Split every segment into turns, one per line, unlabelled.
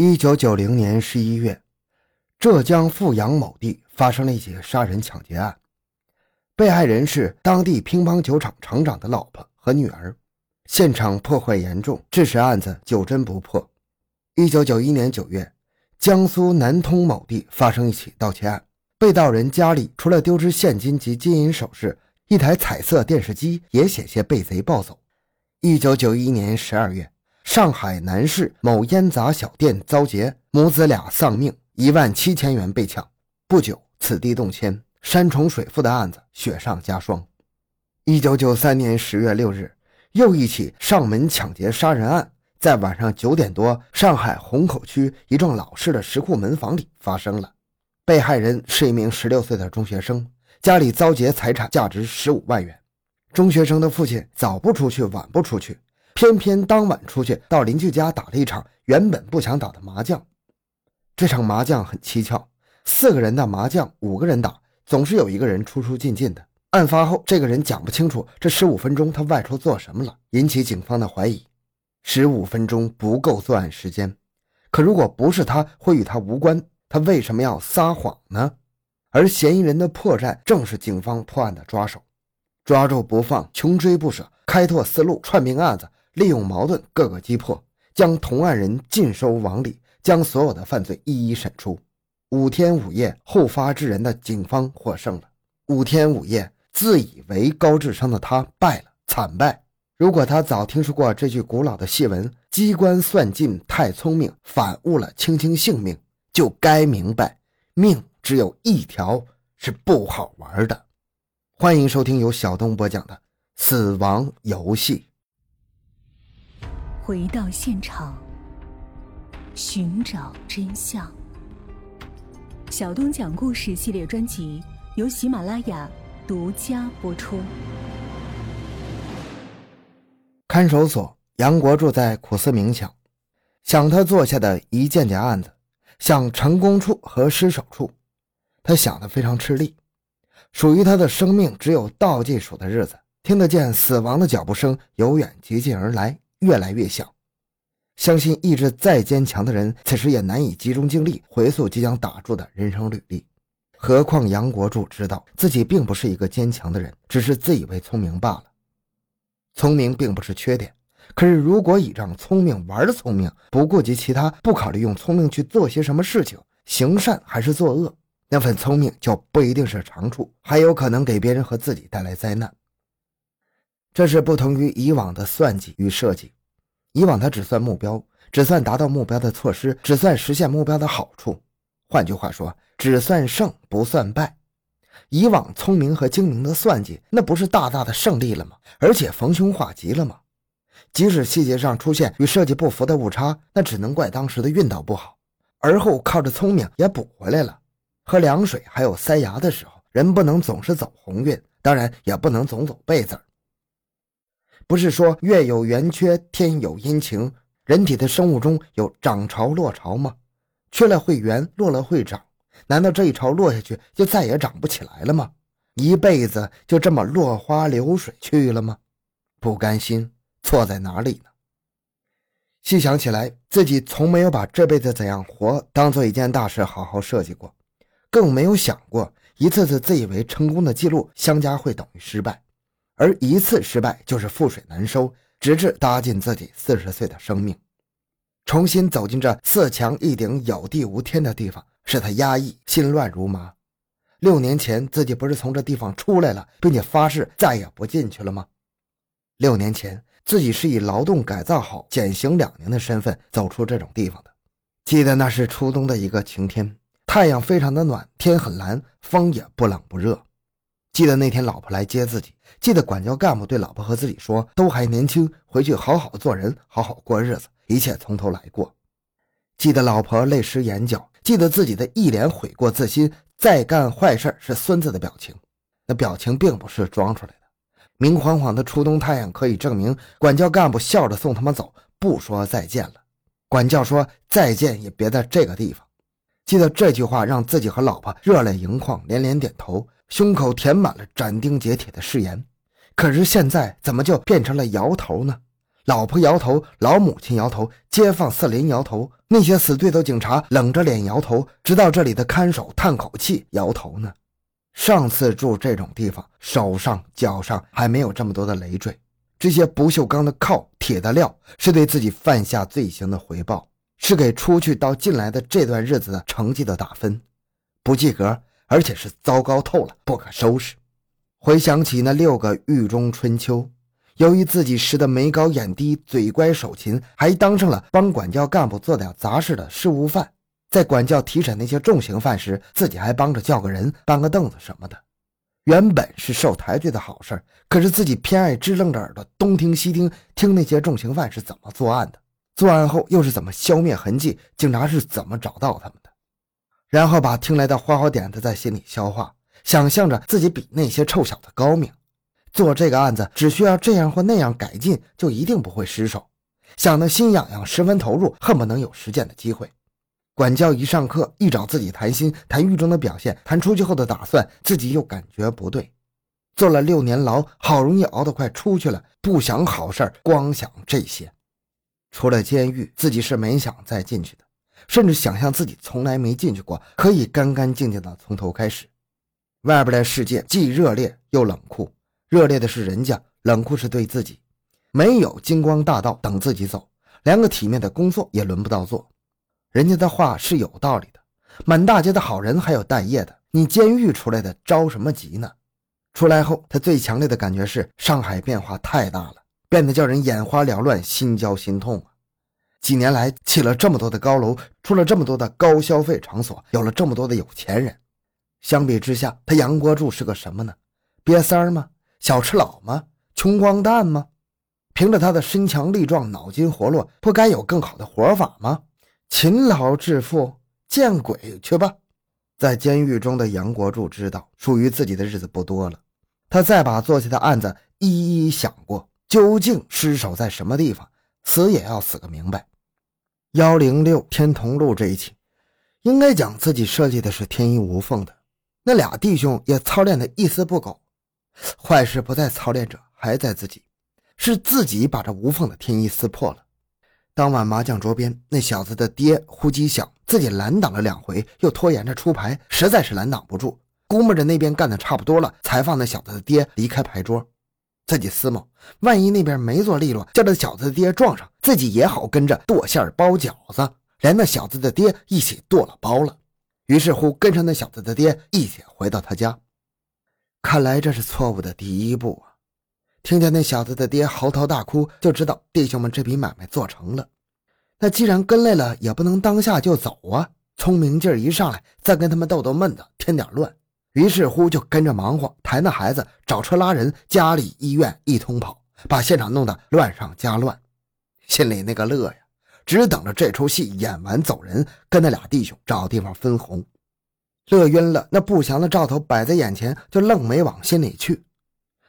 一九九零年十一月，浙江富阳某地发生了一起杀人抢劫案，被害人是当地乒乓球场厂长的老婆和女儿，现场破坏严重，致使案子久侦不破。一九九一年九月，江苏南通某地发生一起盗窃案，被盗人家里除了丢失现金及金银首饰，一台彩色电视机也险些被贼抱走。一九九一年十二月。上海南市某烟杂小店遭劫，母子俩丧命，一万七千元被抢。不久，此地动迁，山重水复的案子雪上加霜。一九九三年十月六日，又一起上门抢劫杀人案，在晚上九点多，上海虹口区一幢老式的石库门房里发生了。被害人是一名十六岁的中学生，家里遭劫财产价值十五万元。中学生的父亲早不出去，晚不出去。偏偏当晚出去到邻居家打了一场原本不想打的麻将，这场麻将很蹊跷，四个人的麻将五个人打，总是有一个人出出进进的。案发后，这个人讲不清楚这十五分钟他外出做什么了，引起警方的怀疑。十五分钟不够作案时间，可如果不是他，会与他无关，他为什么要撒谎呢？而嫌疑人的破绽正是警方破案的抓手，抓住不放，穷追不舍，开拓思路，串并案子。利用矛盾，各个击破，将同案人尽收网里，将所有的犯罪一一审出。五天五夜，后发制人的警方获胜了。五天五夜，自以为高智商的他败了，惨败。如果他早听说过这句古老的戏文“机关算尽太聪明，反误了卿卿性命”，就该明白，命只有一条，是不好玩的。欢迎收听由小东播讲的《死亡游戏》。
回到现场，寻找真相。小东讲故事系列专辑由喜马拉雅独家播出。
看守所，杨国柱在苦思冥想，想他做下的一件件案子，想成功处和失手处，他想的非常吃力。属于他的生命只有倒计数的日子，听得见死亡的脚步声由远及近而来。越来越像，相信意志再坚强的人，此时也难以集中精力回溯即将打住的人生履历。何况杨国柱知道自己并不是一个坚强的人，只是自以为聪明罢了。聪明并不是缺点，可是如果倚仗聪明玩的聪明，不顾及其他，不考虑用聪明去做些什么事情，行善还是作恶，那份聪明就不一定是长处，还有可能给别人和自己带来灾难。这是不同于以往的算计与设计。以往他只算目标，只算达到目标的措施，只算实现目标的好处。换句话说，只算胜不算败。以往聪明和精明的算计，那不是大大的胜利了吗？而且逢凶化吉了吗？即使细节上出现与设计不符的误差，那只能怪当时的运道不好。而后靠着聪明也补回来了。喝凉水还有塞牙的时候，人不能总是走鸿运，当然也不能总走背字不是说月有圆缺，天有阴晴，人体的生物钟有涨潮落潮吗？缺了会圆，落了会涨，难道这一潮落下去就再也涨不起来了吗？一辈子就这么落花流水去了吗？不甘心，错在哪里呢？细想起来，自己从没有把这辈子怎样活当做一件大事好好设计过，更没有想过一次次自以为成功的记录相加会等于失败。而一次失败就是覆水难收，直至搭进自己四十岁的生命，重新走进这四墙一顶、有地无天的地方，使他压抑、心乱如麻。六年前自己不是从这地方出来了，并且发誓再也不进去了吗？六年前自己是以劳动改造好、减刑两年的身份走出这种地方的。记得那是初冬的一个晴天，太阳非常的暖，天很蓝，风也不冷不热。记得那天老婆来接自己，记得管教干部对老婆和自己说：“都还年轻，回去好好做人，好好过日子，一切从头来过。”记得老婆泪湿眼角，记得自己的一脸悔过自新，再干坏事是孙子的表情。那表情并不是装出来的，明晃晃的初冬太阳可以证明，管教干部笑着送他们走，不说再见了。管教说：“再见也别在这个地方。”记得这句话让自己和老婆热泪盈眶，连连点头。胸口填满了斩钉截铁的誓言，可是现在怎么就变成了摇头呢？老婆摇头，老母亲摇头，街坊四邻摇头，那些死对头警察冷着脸摇头，直到这里的看守叹口气摇头呢。上次住这种地方，手上脚上还没有这么多的累赘。这些不锈钢的铐、铁的镣，是对自己犯下罪行的回报，是给出去到进来的这段日子的成绩的打分。不及格，而且是糟糕透了，不可收拾。回想起那六个狱中春秋，由于自己识得眉高眼低、嘴乖手勤，还当上了帮管教干部做点杂事的事务犯。在管教提审那些重刑犯时，自己还帮着叫个人、搬个凳子什么的。原本是受抬举的好事可是自己偏爱支棱着耳朵东听西听，听那些重刑犯是怎么作案的，作案后又是怎么消灭痕迹，警察是怎么找到他们的，然后把听来的花花点子在心里消化，想象着自己比那些臭小子高明，做这个案子只需要这样或那样改进，就一定不会失手，想得心痒痒，十分投入，恨不能有实践的机会。管教一上课，一找自己谈心，谈狱中的表现，谈出去后的打算，自己又感觉不对。坐了六年牢，好容易熬得快出去了，不想好事光想这些。出了监狱，自己是没想再进去的，甚至想象自己从来没进去过，可以干干净净的从头开始。外边的世界既热烈又冷酷，热烈的是人家，冷酷是对自己。没有金光大道等自己走，连个体面的工作也轮不到做。人家的话是有道理的，满大街的好人还有待业的，你监狱出来的着什么急呢？出来后，他最强烈的感觉是上海变化太大了，变得叫人眼花缭乱、心焦心痛啊！几年来起了这么多的高楼，出了这么多的高消费场所，有了这么多的有钱人，相比之下，他杨国柱是个什么呢？瘪三儿吗？小吃佬吗？穷光蛋吗？凭着他的身强力壮、脑筋活络，不该有更好的活法吗？勤劳致富，见鬼去吧！在监狱中的杨国柱知道，属于自己的日子不多了。他再把做下的案子一一想过，究竟失手在什么地方，死也要死个明白。幺零六天同路这一起，应该讲自己设计的是天衣无缝的。那俩弟兄也操练的一丝不苟，坏事不在操练者，还在自己，是自己把这无缝的天衣撕破了。当晚麻将桌边，那小子的爹呼机响，自己拦挡了两回，又拖延着出牌，实在是拦挡不住。估摸着那边干的差不多了，才放那小子的爹离开牌桌。自己思谋，万一那边没做利落，叫这小子的爹撞上，自己也好跟着剁馅包饺子，连那小子的爹一起剁了包了。于是乎，跟上那小子的爹一起回到他家。看来这是错误的第一步啊。听见那小子的爹嚎啕大哭，就知道弟兄们这笔买卖做成了。那既然跟来了，也不能当下就走啊！聪明劲儿一上来，再跟他们逗逗闷子，添点乱。于是乎就跟着忙活，抬那孩子，找车拉人，家里医院一通跑，把现场弄得乱上加乱。心里那个乐呀，只等着这出戏演完走人，跟那俩弟兄找地方分红。乐晕了，那不祥的兆头摆在眼前，就愣没往心里去。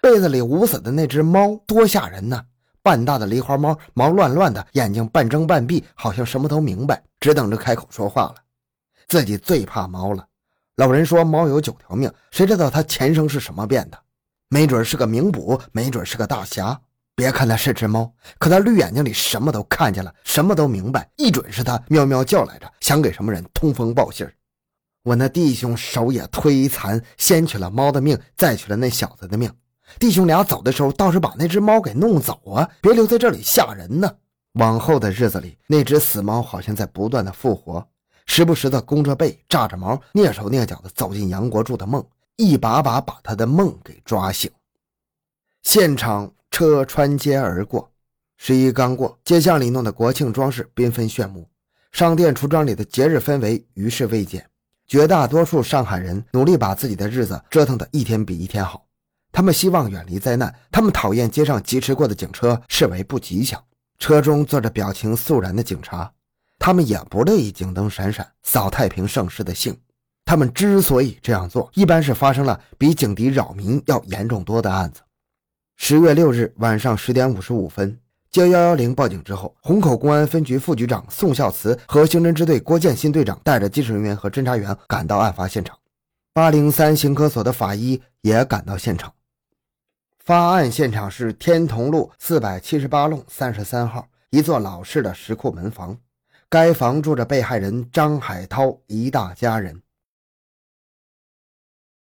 被子里捂死的那只猫多吓人呢！半大的狸花猫，毛乱乱的，眼睛半睁半闭，好像什么都明白，只等着开口说话了。自己最怕猫了。老人说猫有九条命，谁知道它前生是什么变的？没准是个名捕，没准是个大侠。别看它是只猫，可它绿眼睛里什么都看见了，什么都明白，一准是它喵喵叫来着，想给什么人通风报信我那弟兄手也忒残，先取了猫的命，再取了那小子的命。弟兄俩走的时候，倒是把那只猫给弄走啊！别留在这里吓人呢。往后的日子里，那只死猫好像在不断的复活，时不时的弓着背、炸着毛，蹑手蹑脚的走进杨国柱的梦，一把把把他的梦给抓醒。现场车穿街而过，十一刚过，街巷里弄的国庆装饰缤纷炫目，商店橱窗里的节日氛围于是未减。绝大多数上海人努力把自己的日子折腾得一天比一天好。他们希望远离灾难，他们讨厌街上疾驰过的警车，视为不吉祥。车中坐着表情肃然的警察，他们也不乐意警灯闪闪扫太平盛世的兴。他们之所以这样做，一般是发生了比警笛扰民要严重多的案子。十月六日晚上十点五十五分，接幺幺零报警之后，虹口公安分局副局长宋孝慈和刑侦支队郭建新队长带着技术人员和侦查员赶到案发现场，八零三刑科所的法医也赶到现场。发案现场是天同路四百七十八弄三十三号一座老式的石库门房，该房住着被害人张海涛一大家人。